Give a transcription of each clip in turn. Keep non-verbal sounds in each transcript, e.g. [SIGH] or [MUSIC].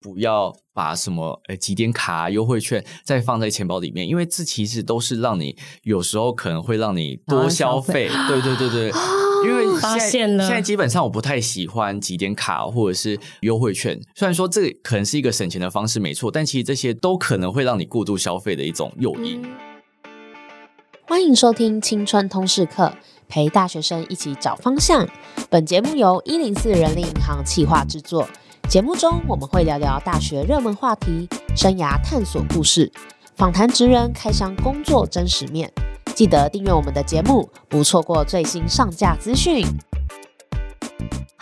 不要把什么呃几点卡优惠券再放在钱包里面，因为这其实都是让你有时候可能会让你多消费。对对对对。因为发现了，现在基本上我不太喜欢几点卡或者是优惠券。虽然说这可能是一个省钱的方式，没错，但其实这些都可能会让你过度消费的一种诱因。欢迎收听青春通识课，陪大学生一起找方向。本节目由一零四人力银行企划制作。节目中我们会聊聊大学热门话题、生涯探索故事，访谈职人开箱工作真实面。记得订阅我们的节目，不错过最新上架资讯。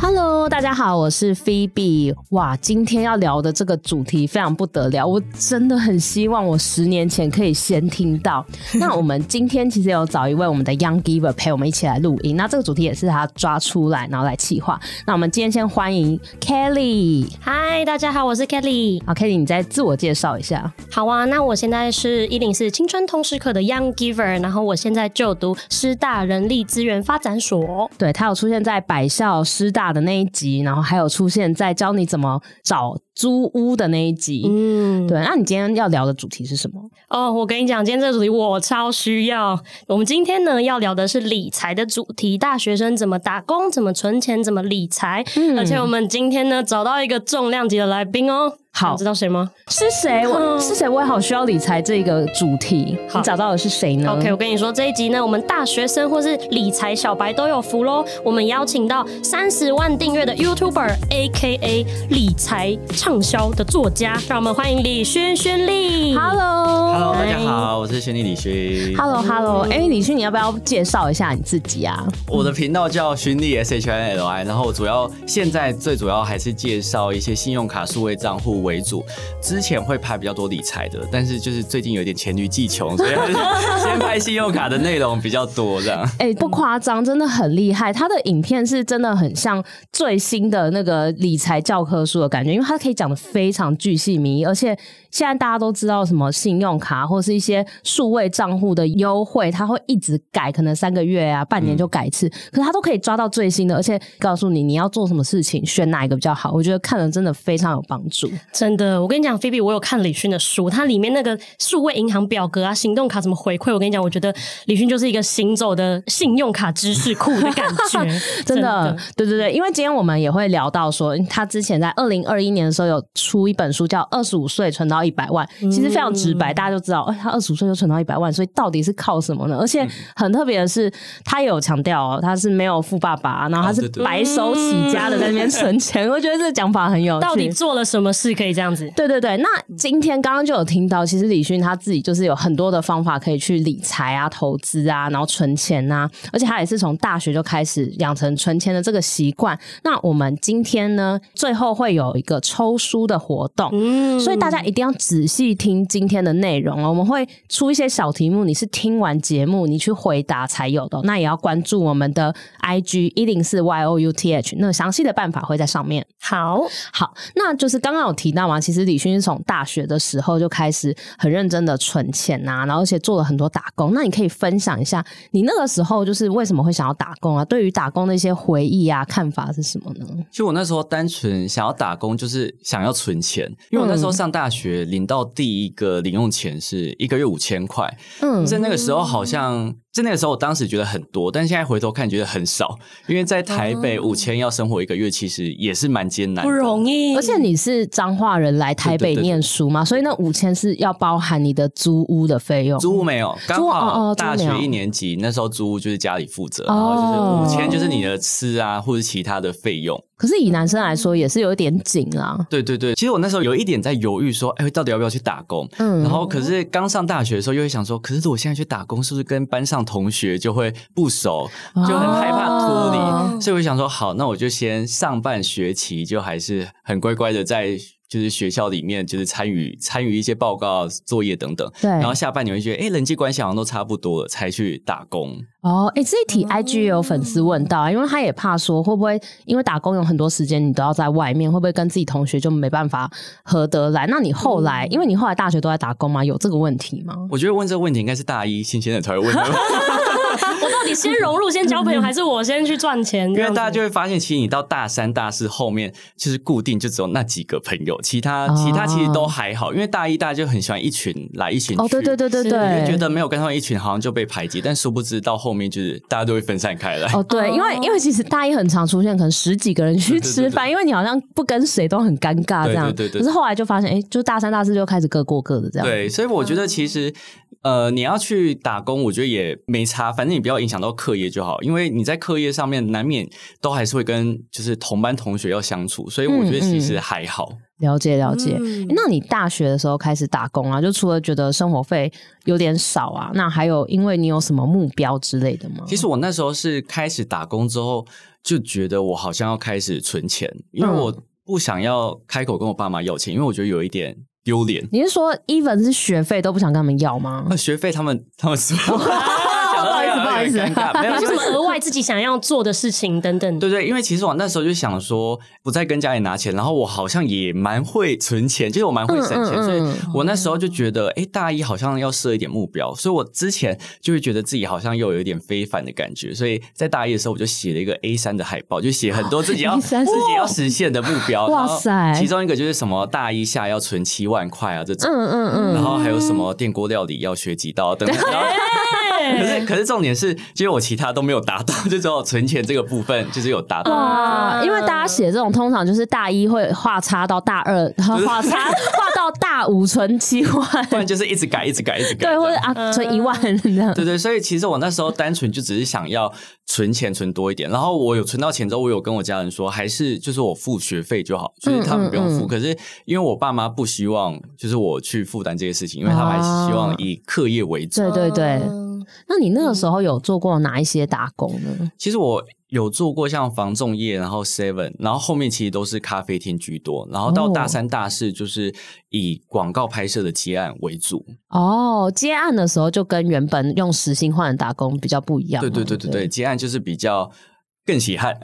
Hello，大家好，我是 Phoebe。哇，今天要聊的这个主题非常不得了，我真的很希望我十年前可以先听到。[LAUGHS] 那我们今天其实有找一位我们的 Young Giver 陪我们一起来录音，那这个主题也是他抓出来，然后来企划。那我们今天先欢迎 Kelly。Hi，大家好，我是 Kelly。好，Kelly，你再自我介绍一下。好啊，那我现在是一零四青春通识课的 Young Giver，然后我现在就读师大人力资源发展所。对，他有出现在百校师大的那一集，然后还有出现在教你怎么找租屋的那一集。嗯，对。那你今天要聊的主题是什么？哦，我跟你讲，今天这个主题我超需要。我们今天呢要聊的是理财的主题，大学生怎么打工、怎么存钱、怎么理财。嗯，而且我们今天呢找到一个重量级的来宾哦。好，知道谁吗？是谁？我是谁？我也好需要理财这个主题。好，你找到的是谁呢？OK，我跟你说，这一集呢，我们大学生或是理财小白都有福喽。我们邀请到三十万订阅的 YouTuber，AKA 理财畅销的作家，让我们欢迎李勋勋丽。Hello，Hello，大家好，我是轩丽李勋。Hello，Hello，哎，李勋，你要不要介绍一下你自己啊？我的频道叫勋丽 S H I N L I，然后主要现在最主要还是介绍一些信用卡数位账户。为主，之前会拍比较多理财的，但是就是最近有点黔驴技穷，所以 [LAUGHS] 先拍信用卡的内容比较多这样。哎、不夸张，真的很厉害。他的影片是真的很像最新的那个理财教科书的感觉，因为他可以讲的非常巨细靡，而且。现在大家都知道什么信用卡或是一些数位账户的优惠，它会一直改，可能三个月啊、半年就改一次，嗯、可是它都可以抓到最新的，而且告诉你你要做什么事情，选哪一个比较好。我觉得看了真的非常有帮助。真的，我跟你讲，Phoebe，我有看李迅的书，它里面那个数位银行表格啊、行动卡怎么回馈，我跟你讲，我觉得李迅就是一个行走的信用卡知识库的感觉。[LAUGHS] 真的，真的对对对，因为今天我们也会聊到说，他之前在二零二一年的时候有出一本书叫《二十五岁存到》。到一百万，其实非常直白，大家就知道，哎，他二十五岁就存到一百万，所以到底是靠什么呢？而且很特别的是，他有强调哦，他是没有富爸爸，然后他是白手起家的在那边存钱。[LAUGHS] 我觉得这个讲法很有趣。到底做了什么事可以这样子？对对对。那今天刚刚就有听到，其实李迅他自己就是有很多的方法可以去理财啊、投资啊，然后存钱啊，而且他也是从大学就开始养成存钱的这个习惯。那我们今天呢，最后会有一个抽书的活动，嗯，所以大家一定要。仔细听今天的内容哦，我们会出一些小题目，你是听完节目你去回答才有的。那也要关注我们的 IG 一零四 youth，那详细的办法会在上面。好好，那就是刚刚有提到嘛，其实李勋是从大学的时候就开始很认真的存钱呐，然后而且做了很多打工。那你可以分享一下你那个时候就是为什么会想要打工啊？对于打工的一些回忆啊，看法是什么呢？就我那时候单纯想要打工，就是想要存钱，因为我那时候上大学。领到第一个零用钱是一个月五千块，嗯，在那个时候好像。在那个时候，我当时觉得很多，但现在回头看觉得很少，因为在台北五千要生活一个月，其实也是蛮艰难的，不容易。而且你是彰化人来台北念书嘛，所以那五千是要包含你的租屋的费用。租屋没有，刚好大学一年级那时候租屋就是家里负责，然后就是五千就是你的吃啊或者其他的费用。可是以男生来说也是有一点紧啊。对对对，其实我那时候有一点在犹豫说，哎，到底要不要去打工？嗯，然后可是刚上大学的时候又会想说，可是我现在去打工是不是跟班上同学就会不熟，就很害怕脱离，哦、所以我想说，好，那我就先上半学期就还是很乖乖的在就是学校里面就是参与参与一些报告作业等等，对，然后下半年会觉得，哎，人际关系好像都差不多了，才去打工。哦，哎，这一题 IG 也有粉丝问到，嗯、因为他也怕说会不会因为打工有很多时间你都要在外面，会不会跟自己同学就没办法合得来？那你后来，嗯、因为你后来大学都在打工吗？有这个问题吗？我觉得问这个问题应该是大一新鲜的才会问的。[LAUGHS] 底先融入、先交朋友，还是我先去赚钱？因为大家就会发现，其实你到大三、大四后面，就是固定就只有那几个朋友，其他其他其实都还好。因为大一大家就很喜欢一群来一群去，哦，对对对对对，觉得没有跟他们一群，好像就被排挤。但殊不知到后面就是大家都会分散开来。哦，对，因为因为其实大一很常出现，可能十几个人去吃饭，因为你好像不跟谁都很尴尬这样。对对对。可是后来就发现，哎，就大三、大四就开始各过各的这样。对，所以我觉得其实。呃，你要去打工，我觉得也没差，反正你不要影响到课业就好。因为你在课业上面难免都还是会跟就是同班同学要相处，所以我觉得其实还好。嗯嗯、了解了解、嗯。那你大学的时候开始打工啊，就除了觉得生活费有点少啊，那还有因为你有什么目标之类的吗？其实我那时候是开始打工之后，就觉得我好像要开始存钱，因为我不想要开口跟我爸妈要钱，因为我觉得有一点。丢脸！你是说，even 是学费都不想跟他们要吗？那学费他们他们说。[LAUGHS] 不好意思，不好意思，没有什么 [LAUGHS] 额外自己想要做的事情等等。对对，因为其实我那时候就想说，不再跟家里拿钱，然后我好像也蛮会存钱，就是我蛮会省钱，嗯嗯嗯，所以我那时候就觉得，哎，大一好像要设一点目标，所以我之前就会觉得自己好像又有一点非凡的感觉，所以在大一的时候我就写了一个 A 三的海报，就写很多自己要 [LAUGHS] 自己要实现的目标。哇塞！其中一个就是什么大一下要存七万块啊这种，嗯嗯嗯，然后还有什么电锅料理要学几道等等。[LAUGHS] 可是，可是重点是，其实我其他都没有达到，[LAUGHS] 就只有存钱这个部分就是有达到。哇！因为大家写这种通常就是大一会画叉到大二，然后画叉画到大五存七万，不然就是一直改，一直改，一直改。对，或者啊存一万 [LAUGHS] 这样。对对，所以其实我那时候单纯就只是想要存钱存多一点，然后我有存到钱之后，我有跟我家人说，还是就是我付学费就好，就是他们不用付。可是因为我爸妈不希望就是我去负担这些事情，因为他们还是希望以课业为主。对对对。那你那个时候有做过哪一些打工呢？其实我有做过像防重业，然后 Seven，然后后面其实都是咖啡厅居多，然后到大三、大四就是以广告拍摄的接案为主。哦，接案的时候就跟原本用时薪换的打工比较不一样。对对对对对，接案就是比较。更稀罕，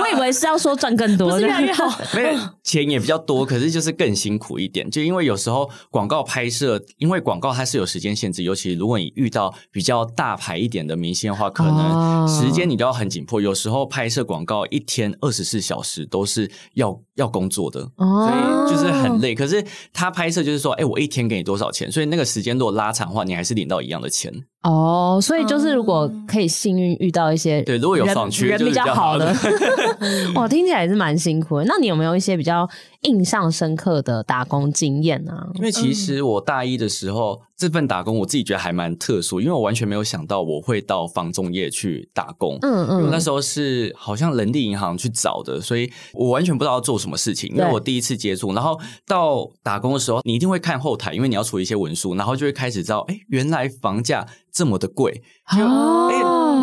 我以为是要说赚更多，不是越来越好，[LAUGHS] 没有钱也比较多，可是就是更辛苦一点。就因为有时候广告拍摄，因为广告它是有时间限制，尤其如果你遇到比较大牌一点的明星的话，可能时间你都要很紧迫。有时候拍摄广告一天二十四小时都是要要工作的，所以就是很累。可是他拍摄就是说，哎，我一天给你多少钱？所以那个时间如果拉长的话，你还是领到一样的钱。哦，所以就是如果可以幸运遇到一些对，如果有爽区人比较好的，[LAUGHS] [LAUGHS] 哇，听起来也是蛮辛苦的。那你有没有一些比较印象深刻的打工经验啊？因为其实我大一的时候，嗯、这份打工我自己觉得还蛮特殊，因为我完全没有想到我会到房仲业去打工。嗯嗯，因为那时候是好像人力银行去找的，所以我完全不知道要做什么事情，因为我第一次接触。然后到打工的时候，你一定会看后台，因为你要处理一些文书，然后就会开始知道，哎，原来房价这么的贵。哦，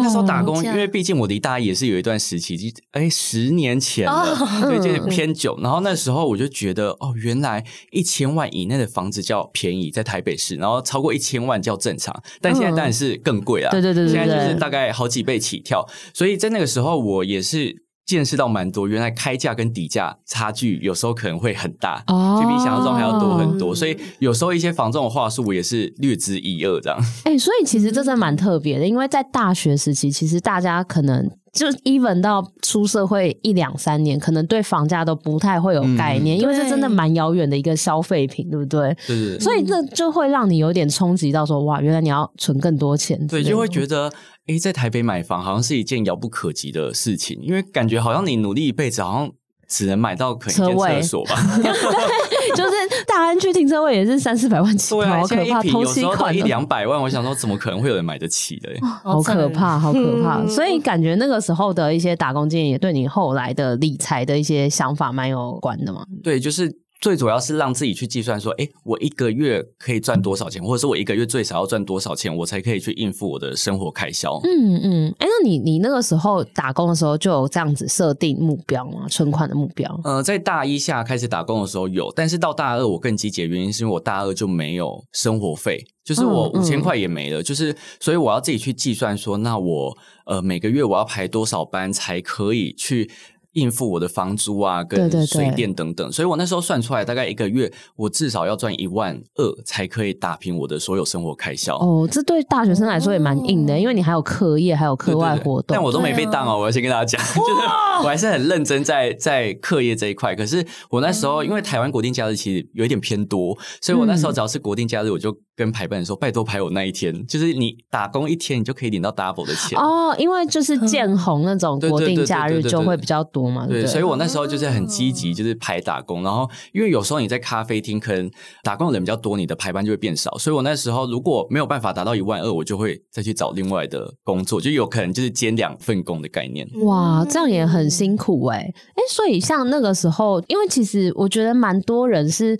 那时候打工，因为毕竟我离大一也是有一段时期，就哎十年前了，所以有点偏久。然后那时候我就觉得，哦，原来一千万以内的房子叫便宜，在台北市，然后超过一千万叫正常。但现在当然是更贵啊，对对对，现在就是大概好几倍起跳。所以在那个时候，我也是。见识到蛮多，原来开价跟底价差距有时候可能会很大，就比想象中还要多很多，所以有时候一些房仲的话术我也是略知一二这样。哎、欸，所以其实这真的蛮特别的，因为在大学时期，其实大家可能。就 even 到出社会一两三年，可能对房价都不太会有概念，嗯、因为这真的蛮遥远的一个消费品，对不对？对。所以这就会让你有点冲击到说，哇，原来你要存更多钱。对，就会觉得，哎，在台北买房好像是一件遥不可及的事情，因为感觉好像你努力一辈子，好像。只能买到可以间厕所吧？[LAUGHS] 对，就是大安区停车位也是三四百万起，好可怕，投期款一两百万，我想说怎么可能会有人买得起的？好可怕，好可怕！所以感觉那个时候的一些打工经验，也对你后来的理财的一些想法蛮有关的嘛？对，就是。最主要是让自己去计算说，诶，我一个月可以赚多少钱，或者是我一个月最少要赚多少钱，我才可以去应付我的生活开销。嗯嗯，诶，那你你那个时候打工的时候就有这样子设定目标吗？存款的目标？呃，在大一下开始打工的时候有，但是到大二我更积极的原因是因为我大二就没有生活费，就是我五千块也没了，嗯嗯，就是所以我要自己去计算说，那我呃每个月我要排多少班才可以去。应付我的房租啊，跟水电等等。对对对，所以我那时候算出来，大概一个月我至少要赚一万二才可以打平我的所有生活开销。哦，这对大学生来说也蛮硬的，因为你还有课业，还有课外活动。对对对，但我都没被当哦，我要先跟大家讲，[LAUGHS] 就是我还是很认真在在课业这一块。可是我那时候因为台湾国定假日其实有一点偏多，所以我那时候只要是国定假日，我就跟排班说，拜托排我那一天，就是你打工一天，你就可以领到 double 的钱哦。因为就是见红那种国定假日就会比较多嘛。对，所以我那时候就是很积极，就是排打工。然后因为有时候你在咖啡厅可能打工的人比较多，你的排班就会变少。所以我那时候如果没有办法达到一万二，我就会再去找另外的工作，就有可能就是兼两份工的概念。哇，这样也很辛苦哎、欸、哎，所以像那个时候，因为其实我觉得蛮多人是。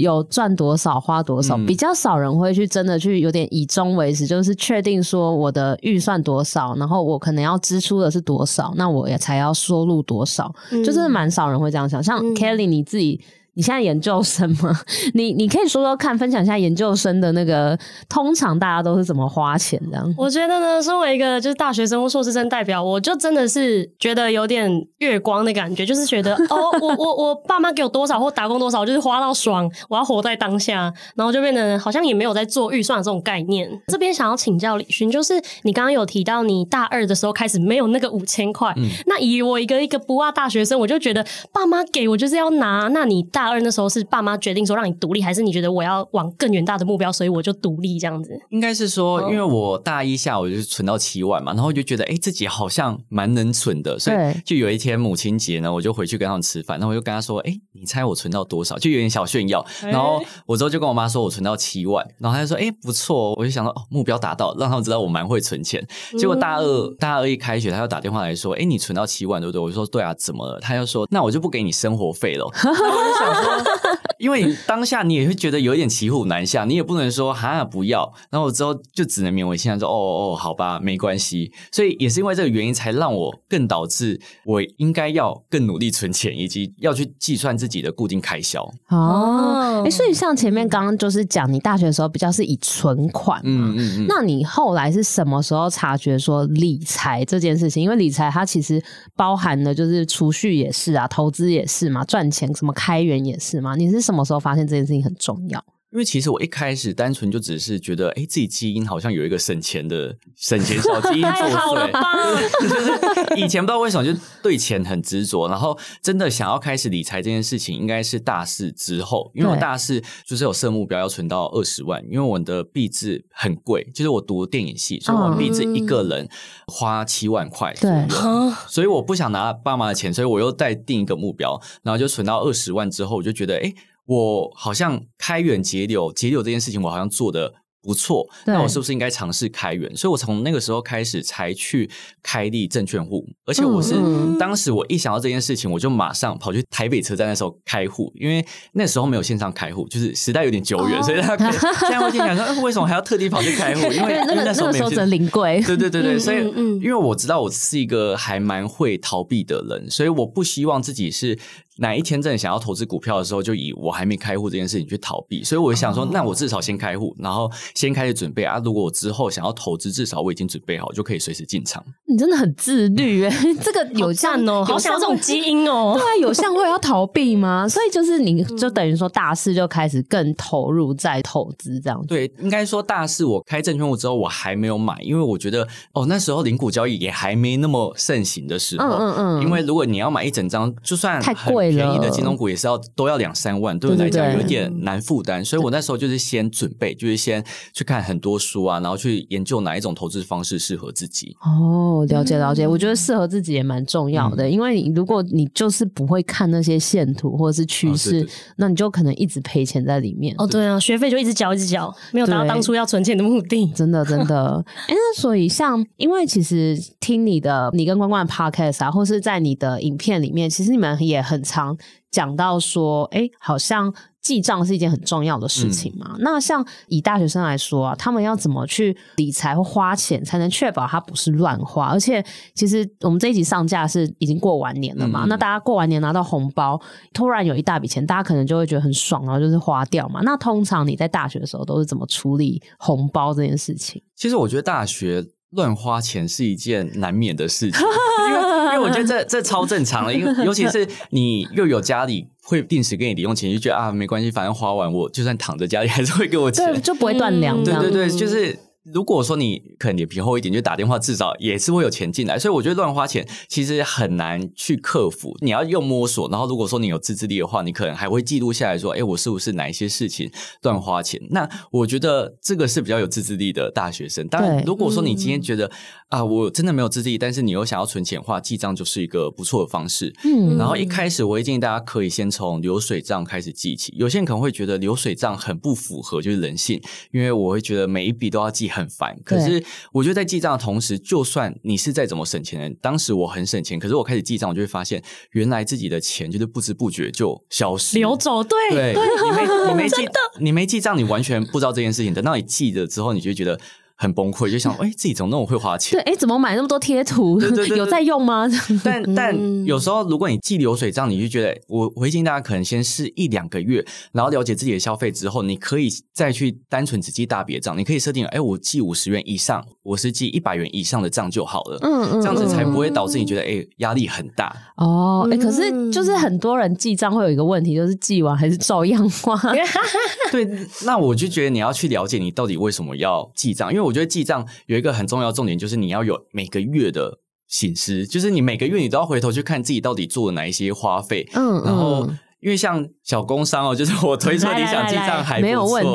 有赚多少花多少，比较少人会去真的去有点以终为始，就是确定说我的预算多少，然后我可能要支出的是多少，那我也才要收入多少，嗯、就真的蛮少人会这样想。像 Kelly 你自己。你现在研究生吗？[LAUGHS] 你你可以说说看，分享一下研究生的那个，通常大家都是怎么花钱的？我觉得呢，身为一个就是大学生或硕士生代表，我就真的是觉得有点月光的感觉，就是觉得 [LAUGHS] 哦，我我我爸妈给我多少或打工多少，就是花到爽，我要活在当下，然后就变得好像也没有在做预算的这种概念。这边想要请教李勋，就是你刚刚有提到你大二的时候开始没有那个五千块，嗯、那以我一个一个不二大学生，我就觉得爸妈给我就是要拿，那你大。大二那时候是爸妈决定说让你独立，还是你觉得我要往更远大的目标，所以我就独立这样子？应该是说，因为我大一下我就存到七万嘛，然后我就觉得哎、欸、自己好像蛮能存的，所以就有一天母亲节呢，我就回去跟他们吃饭，然后我就跟他说，哎、欸，你猜我存到多少？就有点小炫耀。然后我之后就跟我妈说我存到七万，然后他就说，哎、欸、不错，我就想到哦目标达到，让他们知道我蛮会存钱。结果大二大二一开学，他又打电话来说，哎、欸、你存到七万对不对？我就说对啊，怎么了？他又说那我就不给你生活费了。[LAUGHS] 我就想。哈哈哈因为当下你也会觉得有一点骑虎难下，你也不能说哈不要，然后我之后就只能勉为其难说哦哦好吧，没关系。所以也是因为这个原因，才让我更导致我应该要更努力存钱，以及要去计算自己的固定开销。哦，哎，所以像前面刚刚就是讲，你大学的时候比较是以存款，嗯嗯嗯，那你后来是什么时候察觉说理财这件事情？因为理财它其实包含的就是储蓄也是啊，投资也是嘛，赚钱什么开源也是嘛。你是什么时候发现这件事情很重要？因为其实我一开始单纯就只是觉得，哎，自己基因好像有一个省钱的省钱小基因 [LAUGHS] 作祟。就是以前不知道为什么就对钱很执着，然后真的想要开始理财这件事情，应该是大四之后。因为我大四就是有设目标要存到二十万，因为我的毕制很贵，就是我读电影系，所以我毕制一个人花七万块。对，所以我不想拿爸妈的钱，所以我又再定一个目标，然后就存到二十万之后，我就觉得，哎。我好像开源节流，节流这件事情我好像做的不错，那我是不是应该尝试开源？所以我从那个时候开始才去开立证券户，而且我是当时我一想到这件事情，我就马上跑去台北车站那时候开户，因为那时候没有线上开户，就是时代有点久远，哦、所以他现在会想说，为什么还要特地跑去开户？因为 [LAUGHS] 那个那时候没有临柜，对对对对，所以因为我知道我是一个还蛮会逃避的人，所以我不希望自己是。哪一天真的想要投资股票的时候，就以我还没开户这件事情去逃避，所以我想说，那我至少先开户，然后先开始准备啊。如果我之后想要投资，至少我已经准备好，就可以随时进场。你真的很自律哎，[LAUGHS] 这个有像哦，好想要这种基因哦。[LAUGHS] 对啊，有像会要逃避吗？[LAUGHS] 所以就是你就等于说大四就开始更投入在投资这样。对，应该说大四我开证券户之后，我还没有买，因为我觉得哦那时候零股交易也还没那么盛行的时候。嗯嗯嗯。因为如果你要买一整张，就算太贵。便宜的金融股也是要都要两三万，对我来讲有点难负担，所以我那时候就是先准备，就是先去看很多书啊，然后去研究哪一种投资方式适合自己。哦，了解了解，我觉得适合自己也蛮重要的，嗯、因为你如果你就是不会看那些线图或者是趋势，哦、对对对，那你就可能一直赔钱在里面。哦，对啊，学费就一直缴一直缴，没有达到当初要存钱的目的。真的真的，[LAUGHS] 哎，那所以像，因为其实听你的，你跟关关的 podcast 啊，或是在你的影片里面，其实你们也很常。讲到说，哎、欸，好像记账是一件很重要的事情嘛。嗯、那像以大学生来说啊，他们要怎么去理财或花钱，才能确保他不是乱花？而且，其实我们这一集上架是已经过完年了嘛。嗯、那大家过完年拿到红包，突然有一大笔钱，大家可能就会觉得很爽，然后就是花掉嘛。那通常你在大学的时候都是怎么处理红包这件事情？其实我觉得大学乱花钱是一件难免的事情，[LAUGHS] 因为。我觉得这这超正常的，因为 [LAUGHS] 尤其是你又有家里会定时给你零用钱，就觉得啊没关系，反正花完我就算躺在家里还是会给我钱，就不会断粮。对对对，就是。如果说你可能脸皮厚一点，就打电话，至少也是会有钱进来。所以我觉得乱花钱其实很难去克服，你要用摸索。然后如果说你有自制力的话，你可能还会记录下来说，哎，我是不是哪一些事情乱花钱？那我觉得这个是比较有自制力的大学生。当然，如果说你今天觉得、嗯、啊，我真的没有自制力，但是你又想要存钱的话，记账就是一个不错的方式。嗯，然后一开始我会建议大家可以先从流水账开始记起。有些人可能会觉得流水账很不符合就是人性，因为我会觉得每一笔都要记很烦。可是我觉得在记账的同时，就算你是再怎么省钱的人，当时我很省钱，可是我开始记账，我就会发现，原来自己的钱就是不知不觉就消失流走。对对，对你没你没记 [LAUGHS] 你没记账，你完全不知道这件事情。等到你记了之后，你就觉得。很崩溃，就想，哎、欸，自己怎么那么会花钱？对，哎、欸，怎么买那么多贴图？[LAUGHS] 有在用吗？[LAUGHS] 但但有时候，如果你记流水账，你就觉得，我我会建议大家可能先试一两个月，然后了解自己的消费之后，你可以再去单纯只记大笔账。你可以设定，哎、欸，我记五十元以上，我是记一百元以上的账就好了。嗯嗯，这样子才不会导致你觉得，哎、欸，压力很大。哦，哎、欸，可是就是很多人记账会有一个问题，就是记完还是照样花。[LAUGHS] 对，那我就觉得你要去了解你到底为什么要记账，因为我觉得记账。有一个很重要重点，就是你要有每个月的醒思，就是你每个月你都要回头去看自己到底做了哪一些花费，嗯，然后。因为像小工商哦，就是我推出理想记账还，没有问题。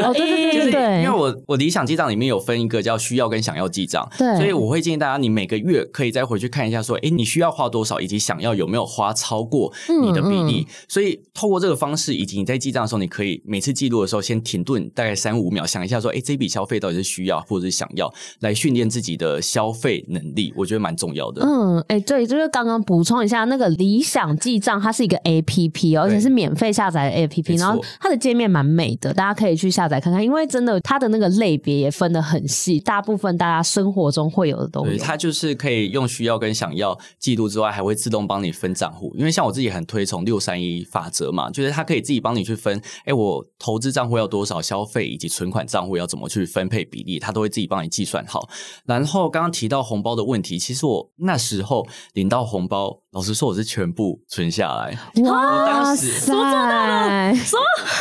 哦，[LAUGHS] 对对对对，因为我我理想记账里面有分一个叫需要跟想要记账，对，所以我会建议大家，你每个月可以再回去看一下，说，哎，你需要花多少，以及想要有没有花超过你的比例。所以透过这个方式，以及你在记账的时候，你可以每次记录的时候先停顿大概三五秒，想一下说，哎，这笔消费到底是需要或者是想要，来训练自己的消费能力，我觉得蛮重要的。嗯，哎，对，就是刚刚补充一下，那个理想记账它是一个 APP，而且是免费。费下载 APP，然后它的界面蛮美的，大家可以去下载看看。因为真的，它的那个类别也分得很细，大部分大家生活中会有的东西。它就是可以用需要跟想要记录之外，还会自动帮你分账户。因为像我自己很推崇六三一法则嘛，就是它可以自己帮你去分。哎，我投资账户要多少消费，以及存款账户要怎么去分配比例，它都会自己帮你计算好。然后刚刚提到红包的问题，其实我那时候领到红包。老实说，我是全部存下来。哇，我当时说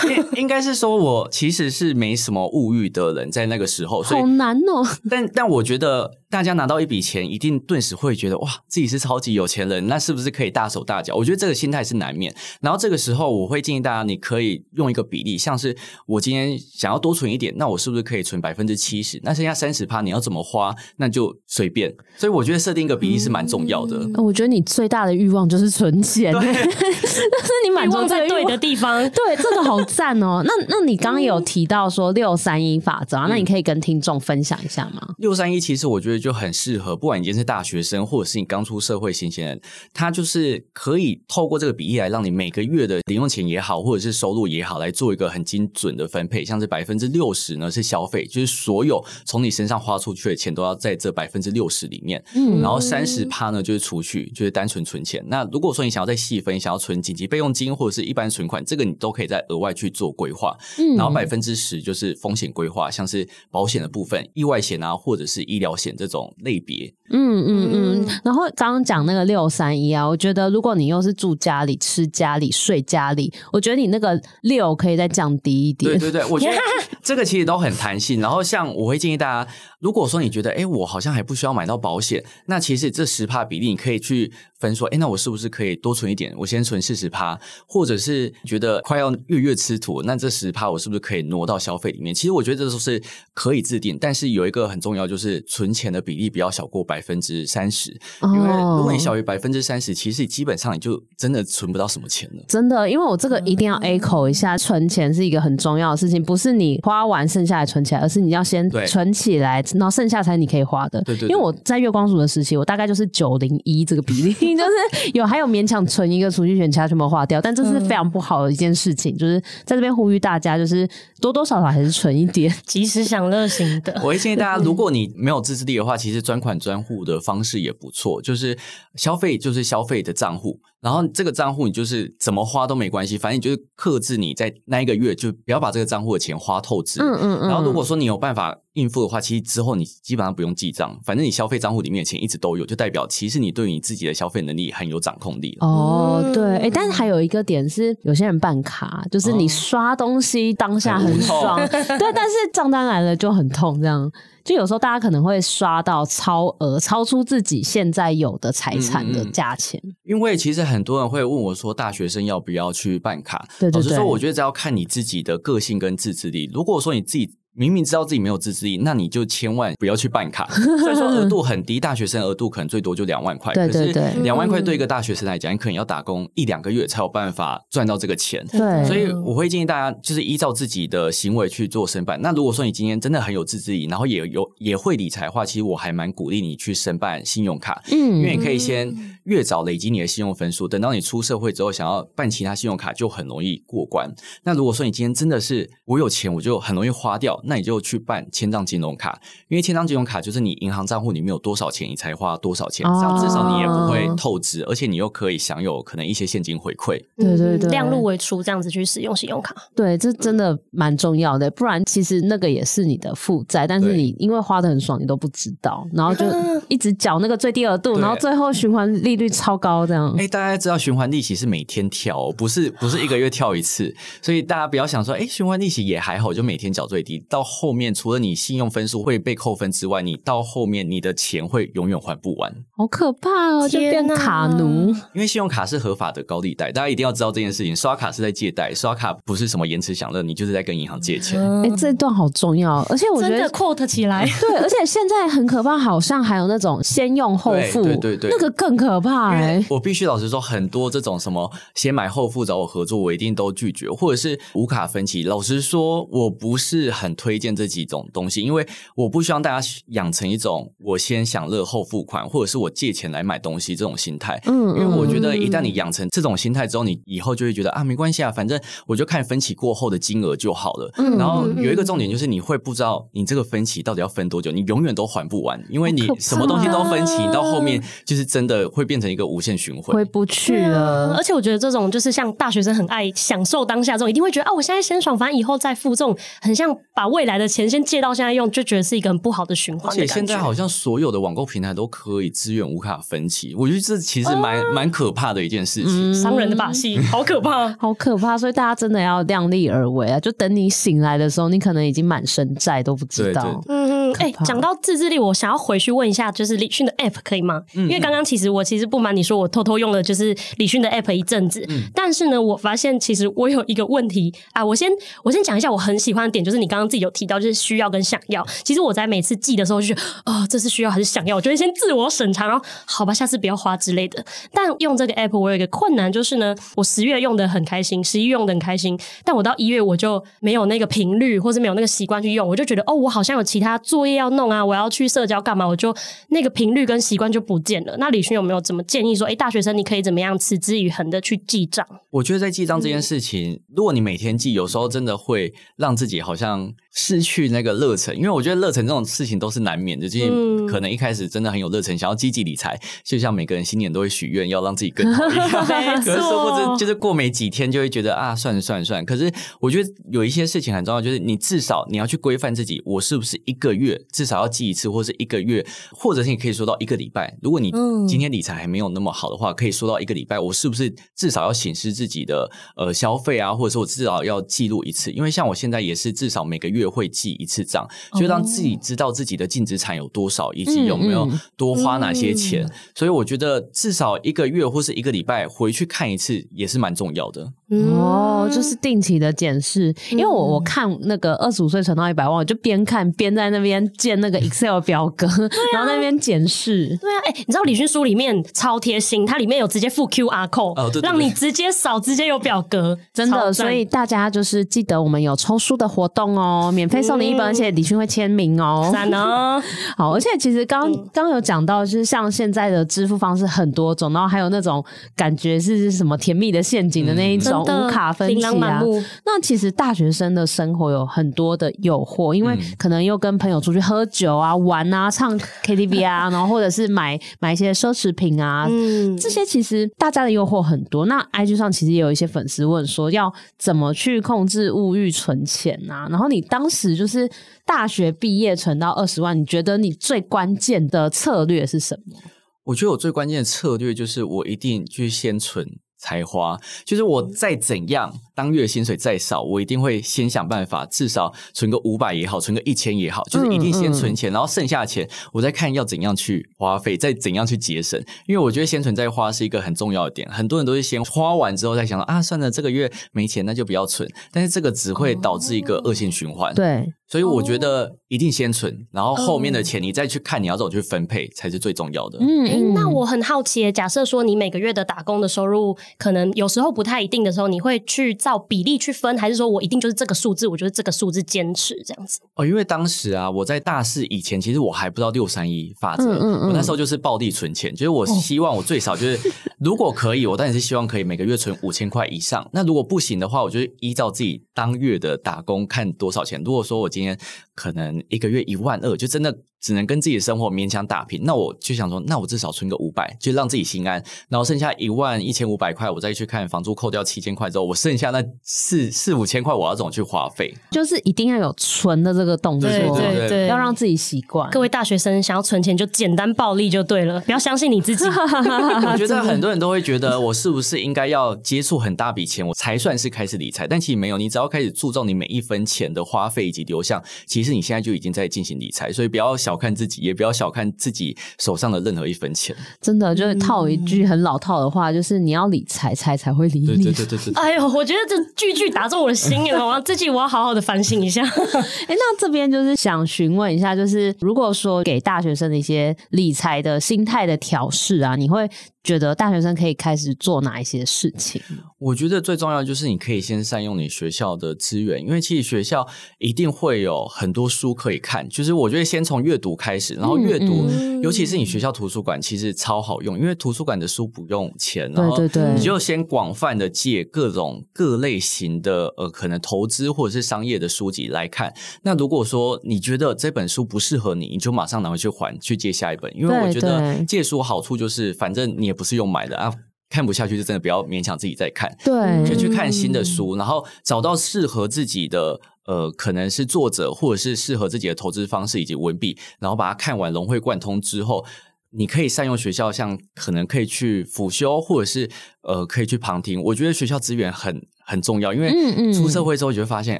应应该是说我其实是没什么物欲的人，在那个时候，所以好难哦。[LAUGHS] 但但我觉得。大家拿到一笔钱，一定顿时会觉得哇，自己是超级有钱人，那是不是可以大手大脚？我觉得这个心态是难免。然后这个时候，我会建议大家，你可以用一个比例，像是我今天想要多存一点，那我是不是可以存百分之七十？那剩下三十趴，你要怎么花，那就随便。所以我觉得设定一个比例是蛮重要的。嗯，我觉得你最大的欲望就是存钱，但 [LAUGHS] 是你满足在对的地方。[LAUGHS] 对，这个好赞哦。那那你刚刚有提到说六三一法则啊，那你可以跟听众分享一下吗？六三一其实我觉得。就很适合，不管你今天是大学生，或者是你刚出社会新鲜人，他就是可以透过这个比例来让你每个月的零用钱也好，或者是收入也好，来做一个很精准的分配。像是百分之六十呢是消费，就是所有从你身上花出去的钱都要在这百分之六十里面。嗯，然后三十趴呢就是储蓄，就是单纯存钱。那如果说你想要再细分，想要存紧急备用金或者是一般存款，这个你都可以再额外去做规划。嗯，然后百分之十就是风险规划，像是保险的部分，意外险啊，或者是医疗险这种。类别，嗯嗯嗯，然后刚刚讲那个六三一啊，我觉得如果你又是住家里、吃家里、睡家里，我觉得你那个六可以再降低一点。对对对，我觉得 [LAUGHS] 这个其实都很弹性。然后像我会建议大家，如果说你觉得，哎，我好像还不需要买到保险，那其实这十趴比例你可以去。分说，哎，那我是不是可以多存一点？我先存四十趴，或者是觉得快要月月吃土，那这十趴我是不是可以挪到消费里面？其实我觉得这都是可以制定，但是有一个很重要，就是存钱的比例不要小过百分之三十，因为如果你小于百分之三十，其实基本上你就真的存不到什么钱了。真的，因为我这个一定要 echo 一下，存钱是一个很重要的事情，不是你花完剩下来存起来，而是你要先存起来，然后剩下才是你可以花的。对对，对。因为我在月光族的时期，我大概就是九零一这个比例。[LAUGHS] 就是 [LAUGHS] 有还有勉强存一个储蓄险，其他全部花掉，但这是非常不好的一件事情。嗯、就是在这边呼吁大家，就是多多少少还是存一点，及时享乐型的。[LAUGHS] 我会建议大家，如果你没有自制力的话，其实专款专户的方式也不错。就是消费就是消费的账户，然后这个账户你就是怎么花都没关系，反正你就是克制你在那一个月就不要把这个账户的钱花透支。嗯嗯嗯。然后如果说你有办法应付的话，其实之后你基本上不用记账，反正你消费账户里面的钱一直都有，就代表其实你对你自己的消费能力很有掌控力。哦，对，哎，但是还有一个点是，有些人办卡，就是你刷东西当下很爽，[LAUGHS] 哦、对，但是账单来了就很痛，这样。就有时候大家可能会刷到超额，超出自己现在有的财产的价钱。嗯。因为其实很多人会问我说，大学生要不要去办卡？对对对。老实说，我觉得这要看你自己的个性跟自制力。如果说你自己。明明知道自己没有自制力，那你就千万不要去办卡。[LAUGHS] 虽然说额度很低，大学生额度可能最多就两万块。对对对，可是两万块对一个大学生来讲，你可能要打工一两个月才有办法赚到这个钱。对，所以我会建议大家就是依照自己的行为去做申办。那如果说你今天真的很有自制力，然后也有也会理财的话，其实我还蛮鼓励你去申办信用卡。嗯，因为你可以先越早累积你的信用分数，等到你出社会之后想要办其他信用卡就很容易过关。那如果说你今天真的是我有钱，我就很容易花掉，那你就去办。千账金融卡，因为千账金融卡就是你银行账户里面有多少钱，你才花多少钱，这样至少你也不会透支，而且你又可以享有可能一些现金回馈。对对对，量入为出这样子去使用信用卡，对，这真的蛮重要的。不然其实那个也是你的负债，但是你因为花的很爽，你都不知道，然后就一直缴那个最低额度，然后最后循环利率超高，这样。哎，大家知道循环利息是每天跳，不是不是一个月跳一次，[GASPS] 所以大家不要想说，哎，循环利息也还好，就每天缴最低，到后面。除了你信用分数会被扣分之外，你到后面你的钱会永远还不完，好可怕哦！就变卡奴。因为信用卡是合法的高利贷，大家一定要知道这件事情。刷卡是在借贷，刷卡不是什么延迟享乐，你就是在跟银行借钱。哎、嗯，这段好重要，而且我觉得 quote 起来，[LAUGHS] 对，而且现在很可怕，好像还有那种先用后付，对对对，那个更可怕哎。我必须老实说，很多这种什么先买后付找我合作，我一定都拒绝，或者是无卡分期。老实说，我不是很推荐这几种东西，因为我不希望大家养成一种我先享乐后付款，或者是我借钱来买东西这种心态。嗯，因为我觉得一旦你养成这种心态之后，你以后就会觉得啊，没关系啊，反正我就看分期过后的金额就好了。嗯，然后有一个重点就是你会不知道你这个分期到底要分多久，你永远都还不完，因为你什么东西都分期，到后面就是真的会变成一个无限循环，回不去了。而且我觉得这种就是像大学生很爱享受当下这种，一定会觉得啊，我现在先爽，反正以后再付，这种很像把未来的钱先借到现在用，就觉得是一个很不好的循环。而且现在好像所有的网购平台都可以支援无卡分期，我觉得这其实蛮蛮、啊、可怕的一件事情。商人的把戏，好可怕，[LAUGHS] 好可怕。所以大家真的要量力而为啊！就等你醒来的时候，你可能已经满身债都不知道。嗯嗯。哎，讲到自制力，我想要回去问一下，就是李迅的 App 可以吗？嗯、因为刚刚其实我其实不瞒你说，我偷偷用了就是李迅的 App 一阵子，嗯、但是呢，我发现其实我有一个问题啊，我先我先讲一下我很喜欢的点，就是你刚刚自己有提到，就是需要跟想要。其实我在每次记的时候就觉得，哦，这是需要还是想要？我就会先自我审查，然后好吧，下次不要花之类的。但用这个 App，我有一个困难，就是呢，我十月用的很开心，十一用的很开心，但我到一月我就没有那个频率，或是没有那个习惯去用，我就觉得哦，我好像有其他作业要弄啊，我要。去社交干嘛？我就那个频率跟习惯就不见了。那李迅有没有怎么建议说，哎，大学生你可以怎么样持之以恒的去记账？我觉得在记账这件事情，嗯、如果你每天记，有时候真的会让自己好像失去那个热忱。因为我觉得热忱这种事情都是难免的，就是可能一开始真的很有热忱，想要积极理财，就像每个人新年都会许愿要让自己更好一样。[LAUGHS] 可是殊不知，就是过没几天就会觉得啊，算了算了算了。可是我觉得有一些事情很重要，就是你至少你要去规范自己，我是不是一个月至少要记。一次，或是一个月，或者是你可以说到一个礼拜。如果你今天理财还没有那么好的话，可以说到一个礼拜，我是不是至少要显示自己的呃消费啊，或者说我至少要记录一次？因为像我现在也是至少每个月会记一次账，就让自己知道自己的净资产有多少，以及有没有多花哪些钱。所以我觉得至少一个月或是一个礼拜回去看一次也是蛮重要的。哦，就是定期的检视。因为我我看那个二十五岁存到一百万，我就边看边在那边建那个 Excel 表格，[LAUGHS] 啊、然后那边检视。对啊，哎、欸，你知道李迅书里面超贴心，它里面有直接附 QR code，哦、对对对，让你直接扫，直接有表格，真的。所以大家就是记得我们有抽书的活动哦，免费送你一本，嗯、而且李迅会签名哦。赞哦。好，而且其实刚刚有讲到，就是像现在的支付方式很多种，然后还有那种感觉是什么甜蜜的陷阱的那一种。无卡分期啊。那其实大学生的生活有很多的诱惑，因为可能又跟朋友出去喝酒啊、玩啊、唱 KTV 啊，[LAUGHS] 然后或者是买买一些奢侈品啊，嗯，这些其实大家的诱惑很多。那 IG 上其实也有一些粉丝问说，要怎么去控制物欲、存钱啊？然后你当时就是大学毕业存到二十万，你觉得你最关键的策略是什么？我觉得我最关键的策略就是我一定去先存才华，就是我再怎样。当月薪水再少，我一定会先想办法，至少存个五百也好，存个一千也好，就是一定先存钱，嗯嗯、然后剩下的钱我再看要怎样去花费，再怎样去节省。因为我觉得先存再花是一个很重要的点。很多人都是先花完之后再想到啊，算了，这个月没钱，那就不要存。但是这个只会导致一个恶性循环。对、哦，所以我觉得一定先存，然后后面的钱你再去看你要怎么去分配才是最重要的。嗯，哎，那我很好奇，假设说你每个月的打工的收入可能有时候不太一定的时候，你会去照比例去分，还是说我一定就是这个数字？我觉得这个数字坚持这样子。哦，因为当时啊，我在大四以前，其实我还不知道六三一法则。嗯嗯嗯。我那时候就是暴力存钱，就是我希望我最少就是，哦、如果可以，我当然是希望可以每个月存五千块以上。那如果不行的话，我就依照自己当月的打工看多少钱。如果说我今天可能一个月一万二，就真的。只能跟自己的生活勉强打平，那我就想说，那我至少存个五百，就让自己心安。然后剩下一万一千五百块，我再去看房租，扣掉七千块之后，我剩下那四四五千块，我要怎么去花费？就是一定要有存的这个动作，对对对，要让自己习惯。各位大学生想要存钱，就简单暴力就对了，不要相信你自己。[LAUGHS] 我觉得很多人都会觉得，我是不是应该要接触很大笔钱，我才算是开始理财？但其实没有，你只要开始注重你每一分钱的花费以及流向，其实你现在就已经在进行理财。所以不要小看自己，也不要。小看自己手上的任何一分钱，真的就是套一句很老套的话，嗯、就是你要理财，财才会理你。对对对对对。哎呦，我觉得这句句打中我的心，你知道吗？这句我要 [LAUGHS] 好好的反省一下。[LAUGHS] 哎，那这边就是想询问一下，就是如果说给大学生的一些理财的心态的调试啊，你会觉得大学生可以开始做哪一些事情？我觉得最重要就是你可以先善用你学校的资源，因为其实学校一定会有很多书可以看。就是我觉得先从阅读开始，然后阅读，尤其是你学校图书馆，其实超好用，因为图书馆的书不用钱，然后你就先广泛的借各种各类型的呃可能投资或者是商业的书籍来看。那如果说你觉得这本书不适合你，你就马上拿回去还，去借下一本。因为我觉得借书好处就是，反正你。也不是用买的啊，看不下去就真的不要勉强自己再看，对，就去看新的书，然后找到适合自己的呃，可能是作者或者是适合自己的投资方式以及文笔，然后把它看完融会贯通之后，你可以善用学校，像可能可以去辅修，或者是呃可以去旁听。我觉得学校资源很。很重要，因为出社会之后，你就会发现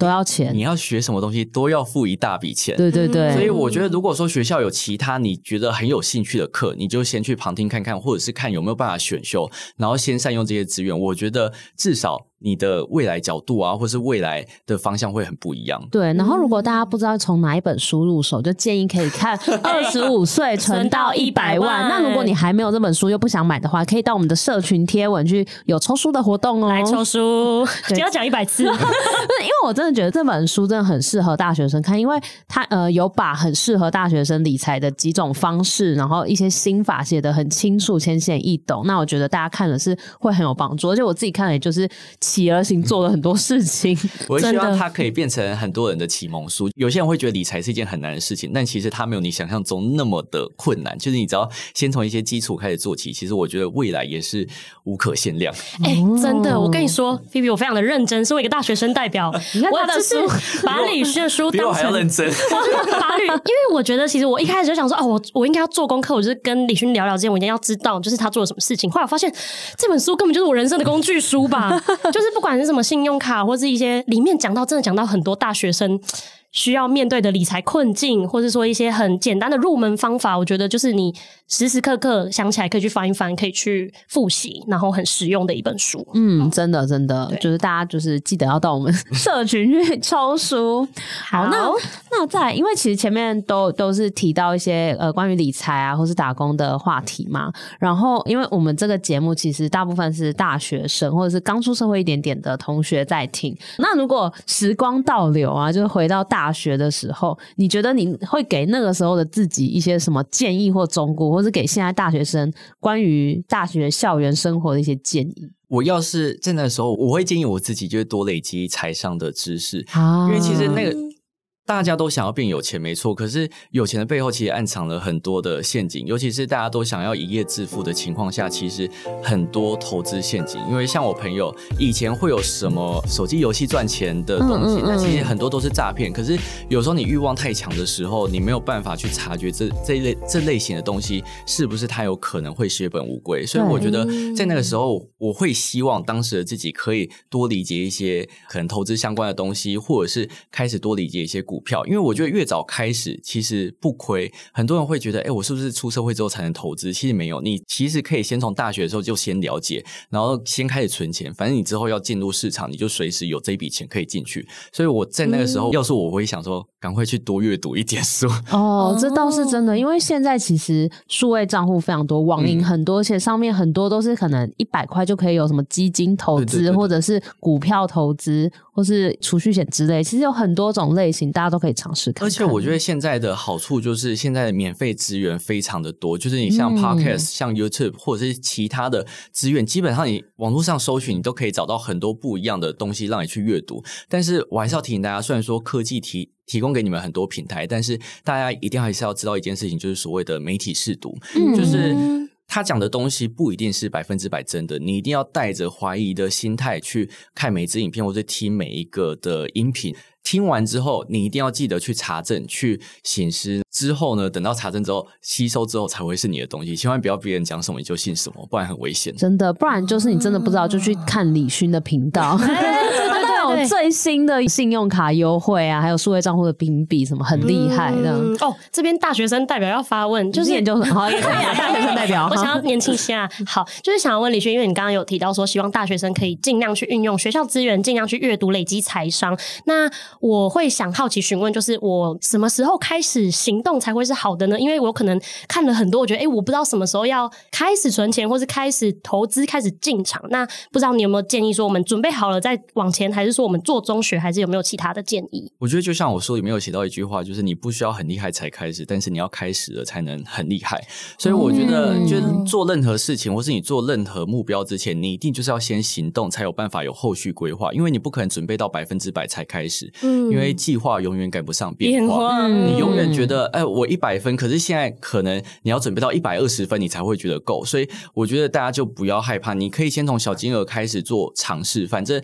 都要钱，你要学什么东西都要付一大笔钱。对对对，所以我觉得，如果说学校有其他你觉得很有兴趣的课，你就先去旁听看看，或者是看有没有办法选修，然后先善用这些资源。我觉得至少你的未来角度啊，或是未来的方向会很不一样。对，然后如果大家不知道从哪一本书入手，就建议可以看 [LAUGHS]《二十五岁存到一百万》。那如果你还没有这本书又不想买的话，可以到我们的社群贴文去有抽书的活动哦，来抽书。只要讲一百次，[LAUGHS] 因为我真的觉得这本书真的很适合大学生看，因为它呃有把很适合大学生理财的几种方式，然后一些心法写得很清楚、浅显易懂。那我觉得大家看了是会很有帮助，而且我自己看了也就是起而行做了很多事情。[LAUGHS] 我希望它可以变成很多人的启蒙书。有些人会觉得理财是一件很难的事情，但其实它没有你想象中那么的困难。就是你只要先从一些基础开始做起，其实我觉得未来也是无可限量。哎、欸，真的，我跟你说，菲菲，我非常的认。真身为一个大学生代表，你看他的书，[LAUGHS] 我就是把李旭的书当我还要认真。[LAUGHS] 法律，因为我觉得其实我一开始就想说，哦，我我应该要做功课，我就是跟李勋聊聊之前，我一定要知道，就是他做了什么事情。后来我发现这本书根本就是我人生的工具书吧，就是不管是什么信用卡，或是一些里面讲到，真的讲到很多大学生。需要面对的理财困境，或者说一些很简单的入门方法，我觉得就是你时时刻刻想起来可以去翻一翻，可以去复习，然后很实用的一本书。嗯，真的真的，就是大家就是记得要到我们 [LAUGHS] 社群去抽书。好，那那在因为其实前面都都是提到一些呃关于理财啊或是打工的话题嘛，然后因为我们这个节目其实大部分是大学生或者是刚出社会一点点的同学在听。那如果时光倒流啊，就是回到大学的时候，你觉得你会给那个时候的自己一些什么建议或忠告，或是给现在大学生关于大学校园生活的一些建议？我要是在那时候，我会建议我自己就是多累积财商的知识，啊，因为其实那个。大家都想要变有钱，没错。可是有钱的背后，其实暗藏了很多的陷阱。尤其是大家都想要一夜致富的情况下，其实很多投资陷阱。因为像我朋友以前会有什么手机游戏赚钱的东西，那、嗯嗯嗯、其实很多都是诈骗。可是有时候你欲望太强的时候，你没有办法去察觉这这一类这类型的东西是不是它有可能会血本无归。所以我觉得在那个时候，我会希望当时的自己可以多理解一些可能投资相关的东西，或者是开始多理解一些股。股票，因为我觉得越早开始其实不亏。很多人会觉得，哎，我是不是出社会之后才能投资？其实没有，你其实可以先从大学的时候就先了解，然后先开始存钱。反正你之后要进入市场，你就随时有这一笔钱可以进去。所以我在那个时候，嗯、要是我会想说，赶快去多阅读一点书。[LAUGHS] 哦，这倒是真的，因为现在其实数位账户非常多，网银很多，而且上面很多都是可能一百块就可以有什么基金投资，或者是股票投资，或是储蓄险之类。其实有很多种类型，大家都可以尝试看看。而且我觉得现在的好处就是现在的免费资源非常的多，就是你像 Podcast、嗯、像 YouTube 或者是其他的资源，基本上你网络上搜寻，你都可以找到很多不一样的东西让你去阅读。但是我还是要提醒大家，虽然说科技提提供给你们很多平台，但是大家一定还是要知道一件事情，就是所谓的媒体试读，嗯、就是他讲的东西不一定是百分之百真的，你一定要带着怀疑的心态去看每支影片或者听每一个的音频。听完之后，你一定要记得去查证、去醒思。之后呢，等到查证之后、吸收之后，才会是你的东西。千万不要别人讲什么你就信什么，不然很危险。真的，不然就是你真的不知道，就去看李勋的频道。[LAUGHS] 最新的信用卡优惠啊，还有数位账户的评比，什么很厉害的、嗯、哦。这边大学生代表要发问，就是研究生好，也可以啊。大学生代表，[LAUGHS] 我想要年轻一下。好，就是想要问李轩，因为你刚刚有提到说，希望大学生可以尽量去运用学校资源，尽量去阅读，累积财商。那我会想好奇询问，就是我什么时候开始行动才会是好的呢？因为我可能看了很多，我觉得哎，我不知道什么时候要开始存钱，或是开始投资，开始进场。那不知道你有没有建议说，我们准备好了再往前，还是说我们做中学，还是有没有其他的建议？我觉得就像我说里面有写到一句话，就是你不需要很厉害才开始，但是你要开始了才能很厉害。所以我觉得，就是做任何事情，或是你做任何目标之前，你一定就是要先行动，才有办法有后续规划。因为你不可能准备到百分之百才开始，嗯，因为计划永远赶不上变化。你永远觉得，哎，我一百分，可是现在可能你要准备到一百二十分，你才会觉得够。所以我觉得大家就不要害怕，你可以先从小金额开始做尝试，反正。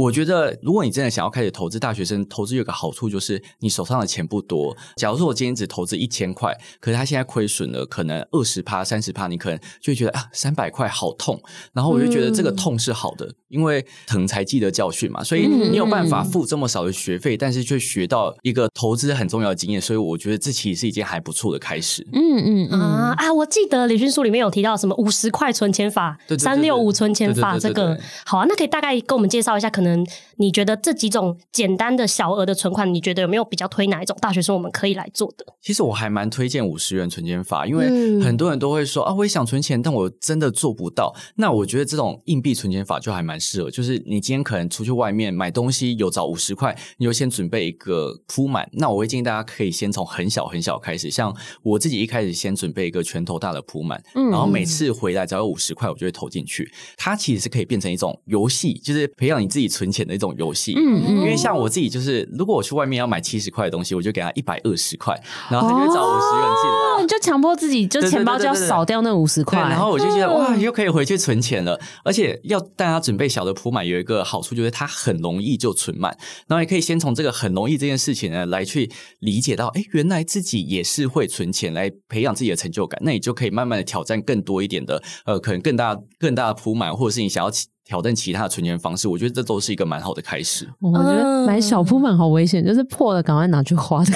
我觉得，如果你真的想要开始投资，大学生投资有个好处就是你手上的钱不多。假如说我今天只投资一千块，可是他现在亏损了，可能二十趴、三十趴，你可能就会觉得啊，三百块好痛。然后我就觉得这个痛是好的，嗯、因为疼才记得教训嘛。所以你有办法付这么少的学费，但是却学到一个投资很重要的经验。所以我觉得这其实是一件还不错的开始。嗯嗯嗯啊啊！我记得李勋书里面有提到什么五十块存钱法、三六五存钱法，这个好啊。那可以大概跟我们介绍一下，可能你觉得这几种简单的小额的存款，你觉得有没有比较推哪一种大学生我们可以来做的？其实我还蛮推荐五十元存钱法，因为很多人都会说啊，我也想存钱，但我真的做不到。那我觉得这种硬币存钱法就还蛮适合，就是你今天可能出去外面买东西有找五十块，你就先准备一个铺满。那我会建议大家可以先从很小很小开始，像我自己一开始先准备一个拳头大的铺满，然后每次回来只要有五十块，我就会投进去。它其实是可以变成一种游戏，就是培养你自己存钱的一种游戏。嗯嗯，因为像我自己就是，如果我去外面要买七十块的东西，我就给他一百二十块，然后他就会找五十元进来。哦，你就强迫自己，就钱包就要少掉那五十块，然后我就觉得哇，又可以回去存钱了。而且要大家准备小的铺满，有一个好处就是它很容易就存满，然后也可以先从这个很容易这件事情呢来去理解到，哎，原来自己也是会存钱，来培养自己的成就感。那你就可以慢慢的挑战更多一点的，呃，可能更大更大的铺满，或者是你想要。挑战其他的存钱方式，我觉得这都是一个蛮好的开始。我觉得买小铺满好危险，就是破了赶快拿去花。[LAUGHS]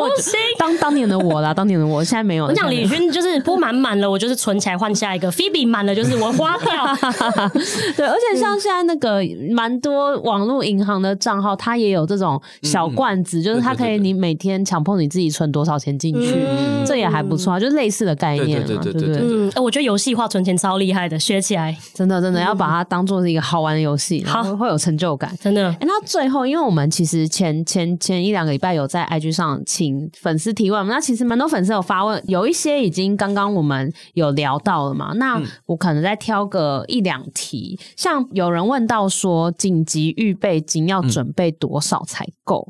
我当当年的我啦，当年的我现在没有。我讲李勋就是铺满满了，我就是存起来换下一个。菲比满了就是我花掉。[LAUGHS] 对，而且像现在那个蛮多网络银行的账号，它也有这种小罐子，就是它可以你每天强迫你自己存多少钱进去，这也还不错，就是类似的概念嘛，对对对。嗯，我觉得游戏化存钱超厉害的，学起来真的真的要把它当做是一个好玩的游戏，好。会有成就感，真的。哎，那最后，因为我们其实前前前一两个礼拜有在 IG 上请粉丝提问，那其实蛮多粉丝有发问，有一些已经刚刚我们有聊到了嘛，那我可能再挑个一两题，像有人问到说，紧急预备金要准备多少才够？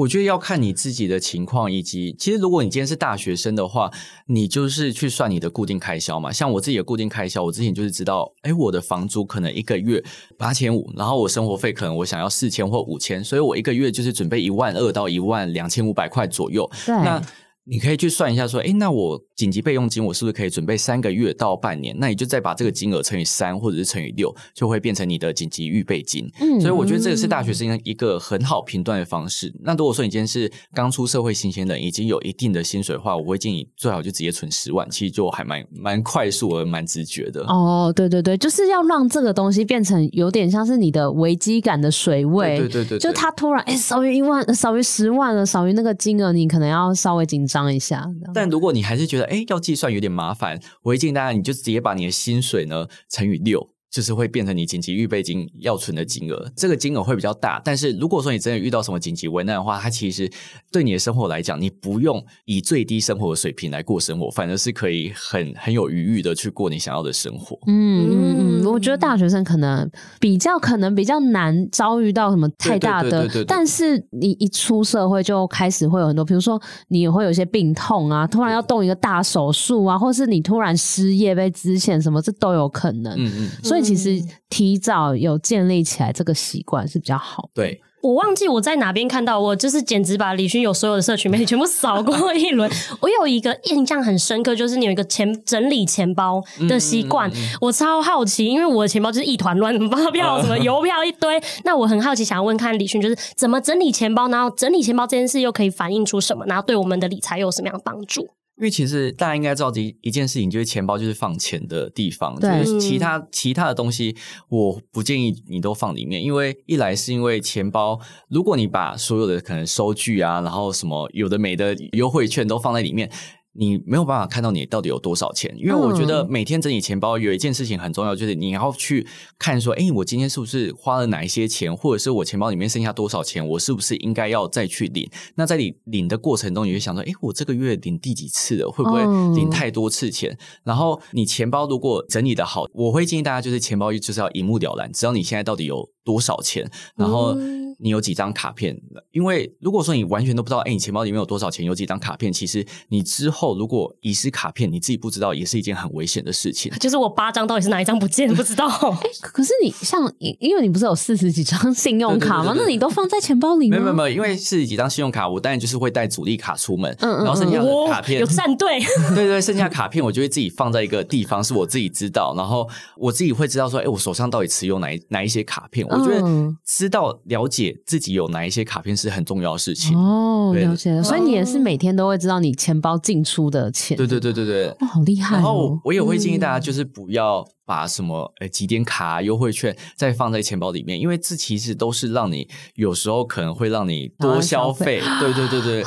我觉得要看你自己的情况，以及其实如果你今天是大学生的话，你就是去算你的固定开销嘛。像我自己的固定开销，我之前就是知道，哎，我的房租可能一个月八千五，然后我生活费可能我想要四千或五千，所以我一个月就是准备一万二到一万两千五百块左右。对。那你可以去算一下，说，哎，那我紧急备用金，我是不是可以准备三个月到半年？那你就再把这个金额乘以三，或者是乘以六，就会变成你的紧急预备金。嗯，所以我觉得这个是大学生一个很好评断的方式。那如果说你今天是刚出社会新鲜人，已经有一定的薪水的话，我会建议最好就直接存十万，其实就还蛮蛮快速而蛮直觉的。哦，对对对，就是要让这个东西变成有点像是你的危机感的水位。对对对，对，对，就它突然哎少于一万，少于十万了，少于那个金额，你可能要稍微紧商一下。但如果你还是觉得哎，要计算有点麻烦，我会建议大家你就直接把你的薪水呢乘以六。就是会变成你紧急预备金要存的金额，这个金额会比较大。但是如果说你真的遇到什么紧急危难的话，它其实对你的生活来讲，你不用以最低生活的水平来过生活，反而是可以很很有余裕的去过你想要的生活。嗯嗯嗯，我觉得大学生可能比较可能比较难遭遇到什么太大的，但是你一出社会就开始会有很多，比如说你也会有一些病痛啊，突然要动一个大手术啊，或是你突然失业被支遣什么，这都有可能。嗯嗯，所以。其实提早有建立起来这个习惯是比较好。对，我忘记我在哪边看到，我就是简直把李勋有所有的社群媒体全部扫过 [LAUGHS] 一轮。我有一个印象很深刻，就是你有一个钱整理钱包的习惯，嗯嗯嗯嗯，我超好奇，因为我的钱包就是一团乱，发票、什么 [LAUGHS] 邮票一堆。那我很好奇，想要问看李勋，就是怎么整理钱包，然后整理钱包这件事又可以反映出什么，然后对我们的理财有什么样的帮助？因为其实大家应该知道一一件事情，就是钱包就是放钱的地方，就是其他其他的东西，我不建议你都放里面。因为一来是因为钱包，如果你把所有的可能收据啊，然后什么有的没的优惠券都放在里面。你没有办法看到你到底有多少钱，因为我觉得每天整理钱包有一件事情很重要，就是你要去看说，诶，我今天是不是花了哪一些钱，或者是我钱包里面剩下多少钱，我是不是应该要再去领？那在你领的过程中，你会想说，诶，我这个月领第几次了？会不会领太多次钱？然后你钱包如果整理的好，我会建议大家就是钱包就是要一目了然，知道你现在到底有多少钱，然后。你有几张卡片？因为如果说你完全都不知道，哎，你钱包里面有多少钱？有几张卡片？其实你之后如果遗失卡片，你自己不知道，也是一件很危险的事情。就是我八张到底是哪一张不见，不知道。哎 [LAUGHS] 可是你像，因为你不是有四十几张信用卡吗？那你都放在钱包里面？没有没有没有，因为四十几张信用卡，我当然就是会带主力卡出门，嗯嗯，然后剩下的卡片有战队，[LAUGHS] 对对，剩下卡片我就会自己放在一个地方，是我自己知道，然后我自己会知道说，哎，我手上到底持有哪哪一些卡片？我觉得知道了解自己有哪一。些卡片是很重要的事情哦，了解了。所以你也是每天都会知道你钱包进出的钱。对对对对对，哇，好厉害哦！然后我也会建议大家，就是不要把什么呃几点卡优惠券再放在钱包里面，因为这其实都是让你有时候可能会让你多消费。对对对对。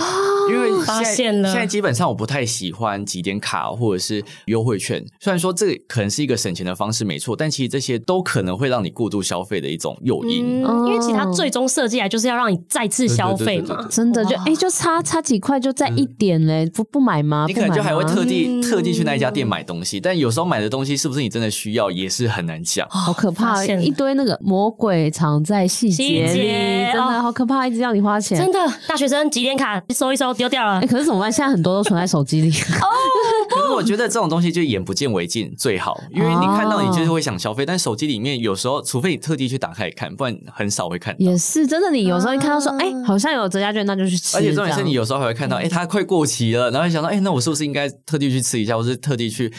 因为发现了，现在基本上我不太喜欢集点卡或者是优惠券。虽然说这可能是一个省钱的方式，没错，但其实这些都可能会让你过度消费的一种诱因。嗯，因为其实它最终设计来就是要让你再次消费嘛，真的就哎，就差差几块就再一点嘞，不不买吗？你可能就还会特地特地去那一家店买东西，但有时候买的东西是不是你真的需要，也是很难讲。好可怕，一堆那个魔鬼藏在细节里，真的好可怕，一直要你花钱。真的，大学生几点卡收一收丢掉了，可是。怎么办？现在很多都存在手机里。哦，[LAUGHS] 可是我觉得这种东西就眼不见为净最好，因为你看到你就是会想消费，但手机里面有时候，除非你特地去打开看，不然很少会看到。也是真的，你有时候一看到说，哎，好像有折价券，那就去吃。而且重点是你有时候还会看到，哎，它快过期了，然后想到，哎，那我是不是应该特地去吃一下，或是特地去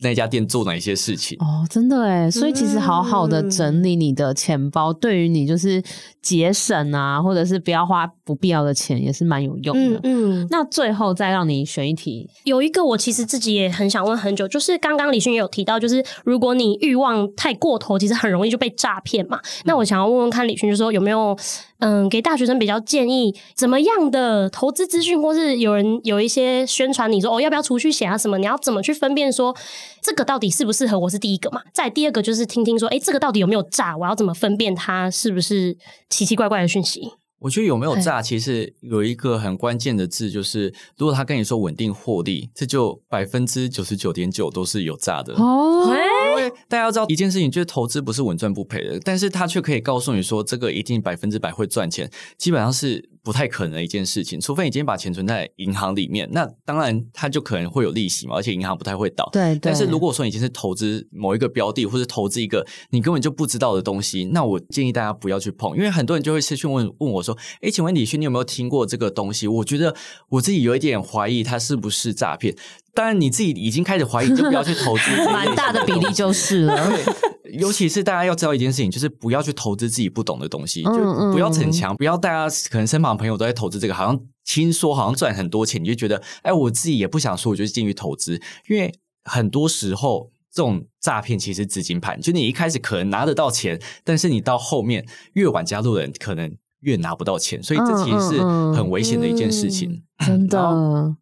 那家店做哪些事情。哦，真的哎，所以其实好好的整理你的钱包，嗯、对于你就是节省啊，或者是不要花不必要的钱，也是蛮有用的。嗯，嗯，那最后再让你选一题，有一个我其实自己也很想问很久，就是刚刚李迅也有提到，就是如果你欲望太过头，其实很容易就被诈骗嘛。嗯、那我想要问问看李迅，就是说有没有嗯，给大学生比较建议怎么样的投资资讯，或是有人有一些宣传你说哦要不要储蓄险啊什么？你要怎么去分辨说这个到底适不适合我？是第一个嘛？再第二个就是听听说，哎，这个到底有没有诈？我要怎么分辨它是不是奇奇怪怪的讯息？我觉得有没有诈，其实有一个很关键的字，就是如果他跟你说稳定获利，这就百分之九十九点九都是有诈的哦。因为大家要知道一件事情，就是投资不是稳赚不赔的，但是他却可以告诉你说这个一定百分之百会赚钱，基本上是。不太可能的一件事情，除非你今天把钱存在银行里面，那当然它就可能会有利息嘛，而且银行不太会倒。对，对。但是如果说你今天是投资某一个标的，或者投资一个你根本就不知道的东西，那我建议大家不要去碰，因为很多人就会私讯问问我说：“哎，请问李勋，你有没有听过这个东西？”我觉得我自己有一点怀疑它是不是诈骗。当然你自己已经开始怀疑，就不要去投资。[LAUGHS] 蛮大的比例就是了。尤其是大家要知道一件事情，就是不要去投资自己不懂的东西，就不要逞强，不要大家可能身旁朋友都在投资这个，好像听说好像赚很多钱，你就觉得哎，我自己也不想说，我就进去投资。因为很多时候这种诈骗其实资金盘，就你一开始可能拿得到钱，但是你到后面越晚加入的人，可能越拿不到钱，所以这其实是很危险的一件事情，真的。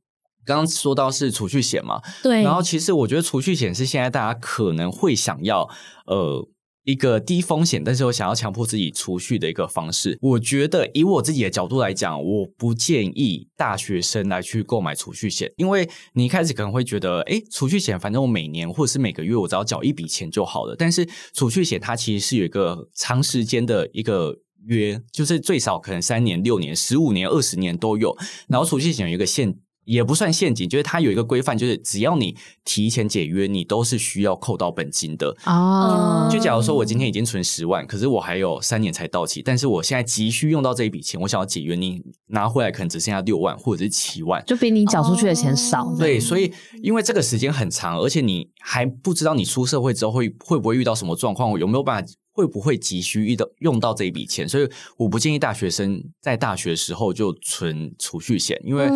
刚刚说到是储蓄险嘛，对，然后其实我觉得储蓄险是现在大家可能会想要呃一个低风险，但是我想要强迫自己储蓄的一个方式。我觉得以我自己的角度来讲，我不建议大学生来去购买储蓄险，因为你一开始可能会觉得，哎，储蓄险反正我每年或者是每个月我只要缴一笔钱就好了。但是储蓄险它其实是有一个长时间的一个约，就是最少可能三年、六年、十五年、二十年都有。然后储蓄险有一个限。也不算陷阱，就是它有一个规范，就是只要你提前解约，你都是需要扣到本金的哦。就假如说我今天已经存十万，可是我还有三年才到期，但是我现在急需用到这一笔钱，我想要解约，你拿回来可能只剩下六万或者是七万，就比你缴出去的钱少。哦。对，所以因为这个时间很长，而且你还不知道你出社会之后会会不会遇到什么状况，有没有办法。会不会急需遇到用到这一笔钱？所以我不建议大学生在大学时候就存储蓄险，因为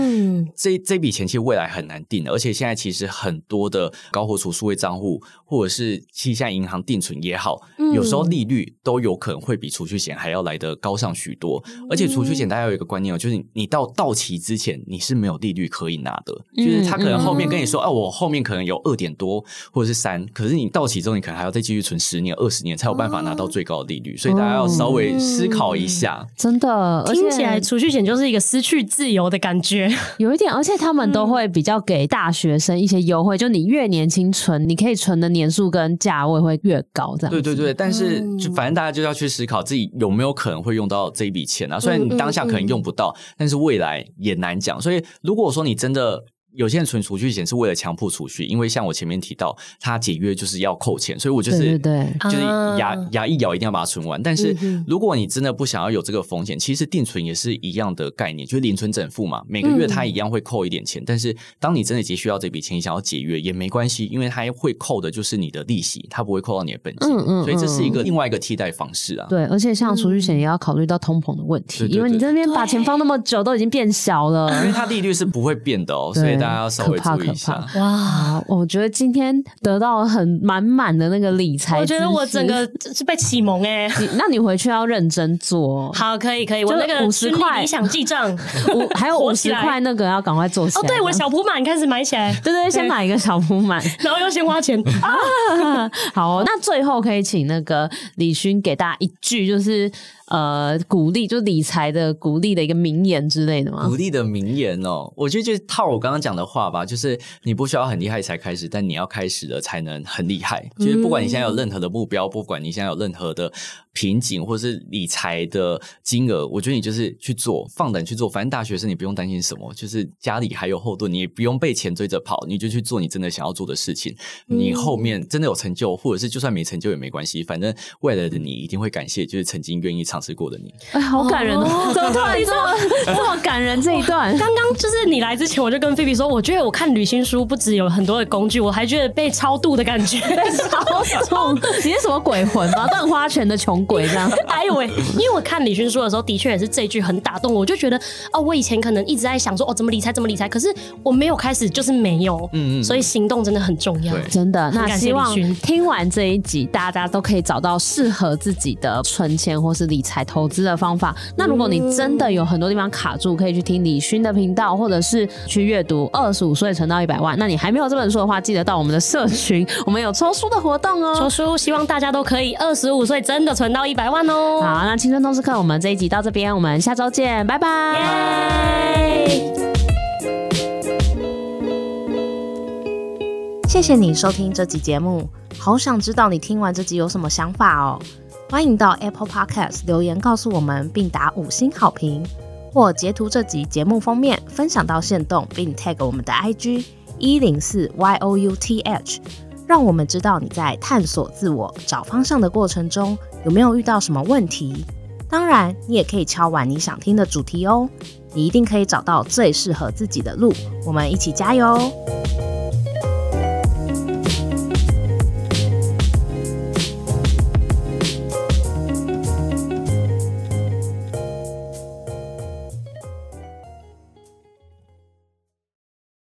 这这笔钱其实未来很难定的。而且现在其实很多的高活储数位账户，或者是其实现在银行定存也好，有时候利率都有可能会比储蓄险还要来得高上许多。而且储蓄险大家有一个观念哦，就是你到到期之前你是没有利率可以拿的，就是他可能后面跟你说，哦，我后面可能有二点多或者是三，可是你到期之后你可能还要再继续存十年、二十年才有办法拿。拿到最高的利率，所以大家要稍微思考一下。嗯、真的，听起来储蓄险就是一个失去自由的感觉，[LAUGHS] 有一点。而且他们都会比较给大学生一些优惠，嗯、就你越年轻存，你可以存的年数跟价位会越高。这样对对对，但是就反正大家就要去思考自己有没有可能会用到这一笔钱啊。虽然你当下可能用不到，嗯嗯嗯，但是未来也难讲。所以如果说你真的。有些人存储蓄险是为了强迫储蓄，因为像我前面提到，他解约就是要扣钱，所以我就是对对对就是牙牙一咬一定要把它存完。但是如果你真的不想要有这个风险，其实定存也是一样的概念，就是零存整付嘛，每个月他一样会扣一点钱。但是当你真的急需要这笔钱，你想要解约也没关系，因为他会扣的就是你的利息，他不会扣到你的本金。嗯嗯，所以这是一个另外一个替代方式啊。对，而且像储蓄险也要考虑到通膨的问题，因为你这边把钱放那么久，都已经变小了，因为它利率是不会变的哦，[LAUGHS] 所以大家要稍微注意。一下哇！我觉得今天得到了很满满的那个理财，我觉得我整个是被启蒙哎。那你回去要认真做。好，可以可以。我那个五十块理想记账，[LAUGHS] 五还有五十块那个要赶快做起来。哦，对，我小铺满开始买起来。对对，先买一个小铺满，[LAUGHS] 然后又先花钱啊。[LAUGHS] 好，那最后可以请那个李勋给大家一句，就是。呃，鼓励就理财的鼓励的一个名言之类的吗？鼓励的名言哦，我觉得就是套我刚刚讲的话吧，就是你不需要很厉害才开始，但你要开始了才能很厉害。就是不管你现在有任何的目标，不管你现在有任何的瓶颈或是理财的金额，我觉得你就是去做，放胆去做。反正大学生你不用担心什么，就是家里还有后盾，你也不用被钱追着跑，你就去做你真的想要做的事情。你后面真的有成就，或者是就算没成就也没关系，反正未来的你一定会感谢，就是曾经愿意尝。尝试过的你。哎，好感人哦！[LAUGHS] 怎么突然这么这么感人这一段？刚刚就是你来之前，我就跟菲比说，我觉得我看旅行书不只有很多的工具，我还觉得被超度的感觉，[LAUGHS] 超超度。你是什么鬼魂吗？断花钱的穷鬼这样？[LAUGHS] 哎呦喂！因为我看旅行书的时候，的确也是这句很打动我，我就觉得哦，我以前可能一直在想说哦，怎么理财，怎么理财，可是我没有开始，就是没有。嗯嗯。所以行动真的很重要，真的。那希望听完这一集，大家都可以找到适合自己的存钱或是理财投资的方法。那如果你真的有很多地方卡住，可以去听李勋的频道，或者是去阅读《二十五岁存到一百万》。那你还没有这本书的话，记得到我们的社群，我们有抽书的活动哦。抽书，希望大家都可以二十五岁真的存到一百万哦。好，那青春通识课，我们这一集到这边，我们下周见，拜拜。谢谢你收听这集节目，好想知道你听完这集有什么想法哦。欢迎到 Apple Podcast 留言告诉我们，并打五星好评，或截图这集节目封面分享到线动，并 tag 我们的 IG 一零四 youth，让我们知道你在探索自我、找方向的过程中有没有遇到什么问题。当然，你也可以敲完你想听的主题哦，你一定可以找到最适合自己的路。我们一起加油！